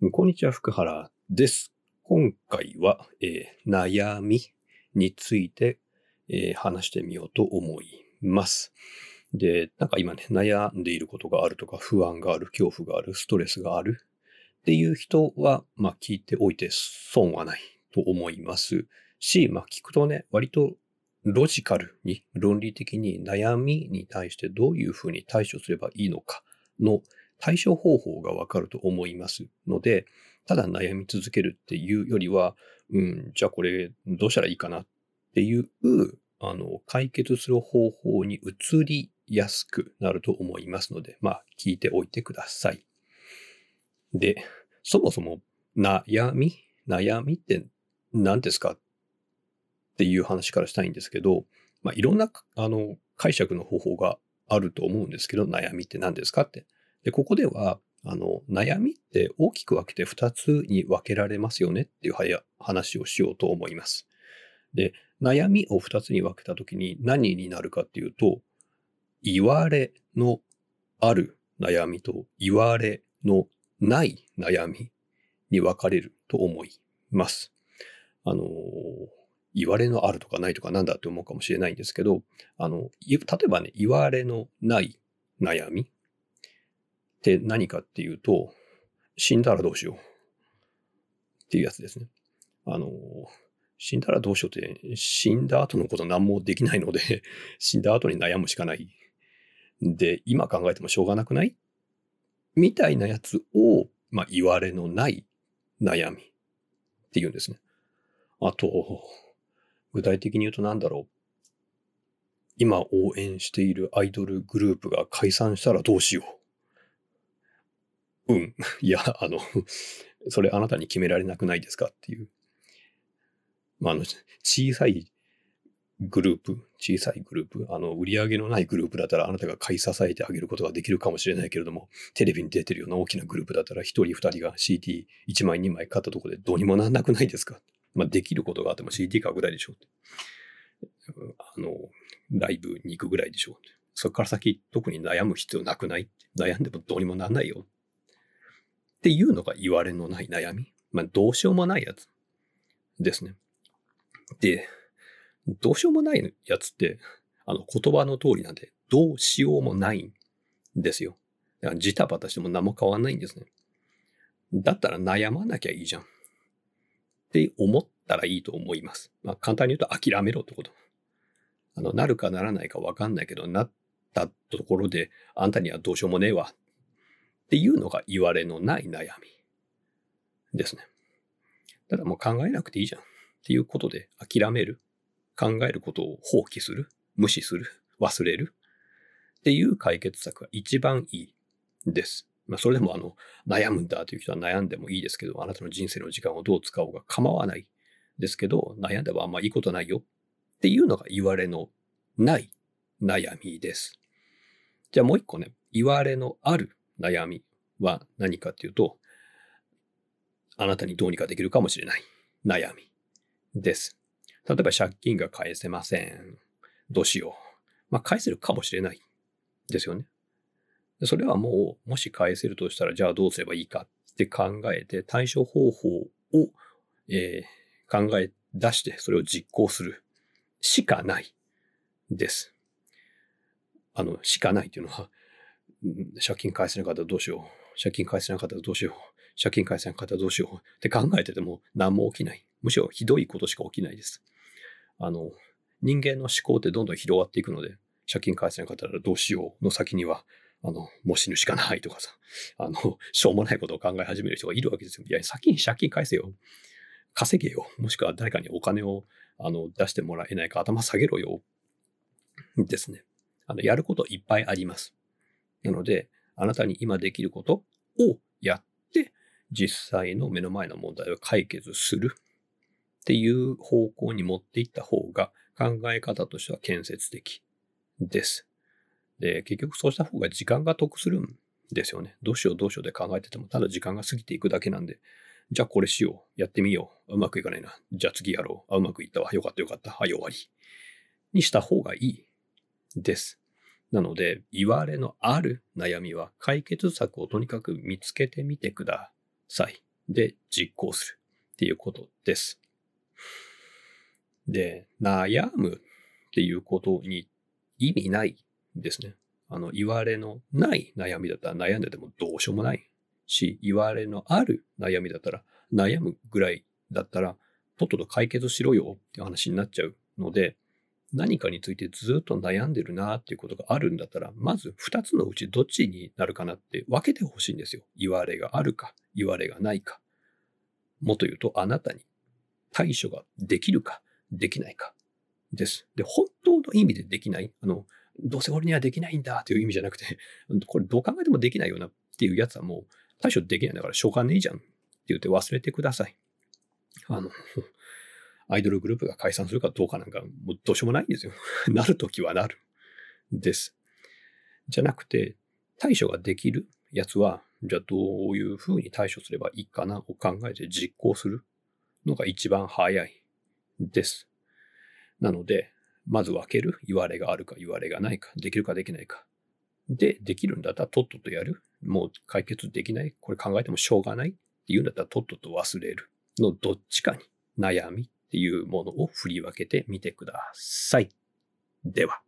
こんにちは、福原です。今回は、えー悩みについて、えー話してみようと思います。で、なんか今ね、悩んでいることがあるとか、不安がある、恐怖がある、ストレスがあるっていう人は、まあ聞いておいて損はないと思いますし、まあ聞くとね、割とロジカルに、論理的に悩みに対してどういうふうに対処すればいいのかの対処方法がわかると思いますので、ただ悩み続けるっていうよりは、うん、じゃあこれどうしたらいいかなっていう、あの、解決する方法に移りやすくなると思いますので、まあ、聞いておいてください。で、そもそも悩み悩みって何ですかっていう話からしたいんですけど、まあ、いろんな、あの、解釈の方法があると思うんですけど、悩みって何ですかって。で、ここでは、あの、悩みって大きく分けて2つに分けられますよねっていうはや話をしようと思います。で、悩みを2つに分けたときに何になるかっていうと、言われのある悩みと言われのない悩みに分かれると思います。あの、言われのあるとかないとかなんだって思うかもしれないんですけど、あの、例えばね、言われのない悩みって何かっていうと、死んだらどうしようっていうやつですね。あの、死んだらどうしようって、死んだ後のこと何もできないので、死んだ後に悩むしかない。で、今考えてもしょうがなくない？みたいなやつを、まあ、言われのない悩みっていうんですね。あと、具体的に言うと何だろう。今応援しているアイドルグループが解散したらどうしよう。うん。いや、あの、それあなたに決められなくないですかっていう。まあ、あの、小さいグループ、小さいグループ、あの、売り上げのないグループだったらあなたが買い支えてあげることができるかもしれないけれども、テレビに出てるような大きなグループだったら一人二人が CD1 枚2枚買ったところでどうにもなんなくないですか？まあ、できることがあっても CD 買うぐらいでしょう。あの、ライブに行くぐらいでしょう。そこから先特に悩む必要なくない？悩んでもどうにもなんないよ。っていうのが言われのない悩み？まあ、どうしようもないやつですね。で、どうしようもないやつって、あの言葉の通りなんで、どうしようもないんですよ。だからジタバタしても何も変わんないんですね。だったら悩まなきゃいいじゃん。って思ったらいいと思います。まあ、簡単に言うと諦めろってこと。あの、なるかならないかわかんないけど、なったところで、あんたにはどうしようもねえわ。っていうのが言われのない悩みですね。ただもう考えなくていいじゃん。っていうことで諦める。考えることを放棄する。無視する。忘れる。っていう解決策が一番いいです。まあ、それでもあの、悩むんだという人は悩んでもいいですけど、あなたの人生の時間をどう使おうが構わないですけど、悩んではあんまいいことないよっていうのが言われのない悩みです。じゃあもう一個ね、言われのある悩みは何かっていうと、あなたにどうにかできるかもしれない悩みです。例えば借金が返せません。どうしよう。まあ返せるかもしれないですよね。それはもう、もし返せるとしたら、じゃあどうすればいいかって考えて、対処方法を、えー考え出して、それを実行するしかないです。あの、しかないっていうのは、借金返せなかったらどうしよう。借金返せなかったらどうしよう。借金返せなかったらどうしようって考えてても何も起きない。むしろひどいことしか起きないです。あの、人間の思考ってどんどん広がっていくので、借金返せなかったらどうしようの先には、あの、もう死ぬしかないとかさ、あの、しょうもないことを考え始める人がいるわけですよ。いや、先に借金返せよ。稼げよ。もしくは誰かにお金をあの出してもらえないか頭下げろよ。ですね。あの、やることいっぱいあります。なので、あなたに今できることをやって、実際の目の前の問題を解決するっていう方向に持っていった方が考え方としては建設的です。で、結局そうした方が時間が得するんですよね。どうしようどうしようで考えてても、ただ時間が過ぎていくだけなんで、じゃあこれしよう。やってみよう。うまくいかないな。じゃあ次やろう。あ、うまくいったわ。よかったよかった。はい、終わり。にした方がいいです。なので、言われのある悩みは解決策をとにかく見つけてみてください。で実行するっていうことです。で、悩むっていうことに意味ないですね。あの、言われのない悩みだったら悩んでてもどうしようもないし、言われのある悩みだったら悩むぐらいだったら、とっとと解決しろよって話になっちゃうので、何かについてずっと悩んでるなっていうことがあるんだったら、まず二つのうちどっちになるかなって分けてほしいんですよ。言われがあるか、言われがないか。もっと言うと、あなたに対処ができるか、できないかです。で、本当の意味でできない。あの、どうせ俺にはできないんだという意味じゃなくて、これどう考えてもできないよなっていうやつはもう対処できないんだからしょうがねえじゃんって言って忘れてください。あの、アイドルグループが解散するかどうかなんか、もうどうしようもないんですよ。なるときはなる。です。じゃなくて、対処ができるやつは、じゃあどういうふうに対処すればいいかなを考えて実行するのが一番早いです。なので、まず分ける。言われがあるか言われがないか。できるかできないか。で、できるんだったらとっととやる。もう解決できない。これ考えてもしょうがないっていうんだったらとっとと忘れる。のどっちかに悩みていうものを振り分けてみてください。では。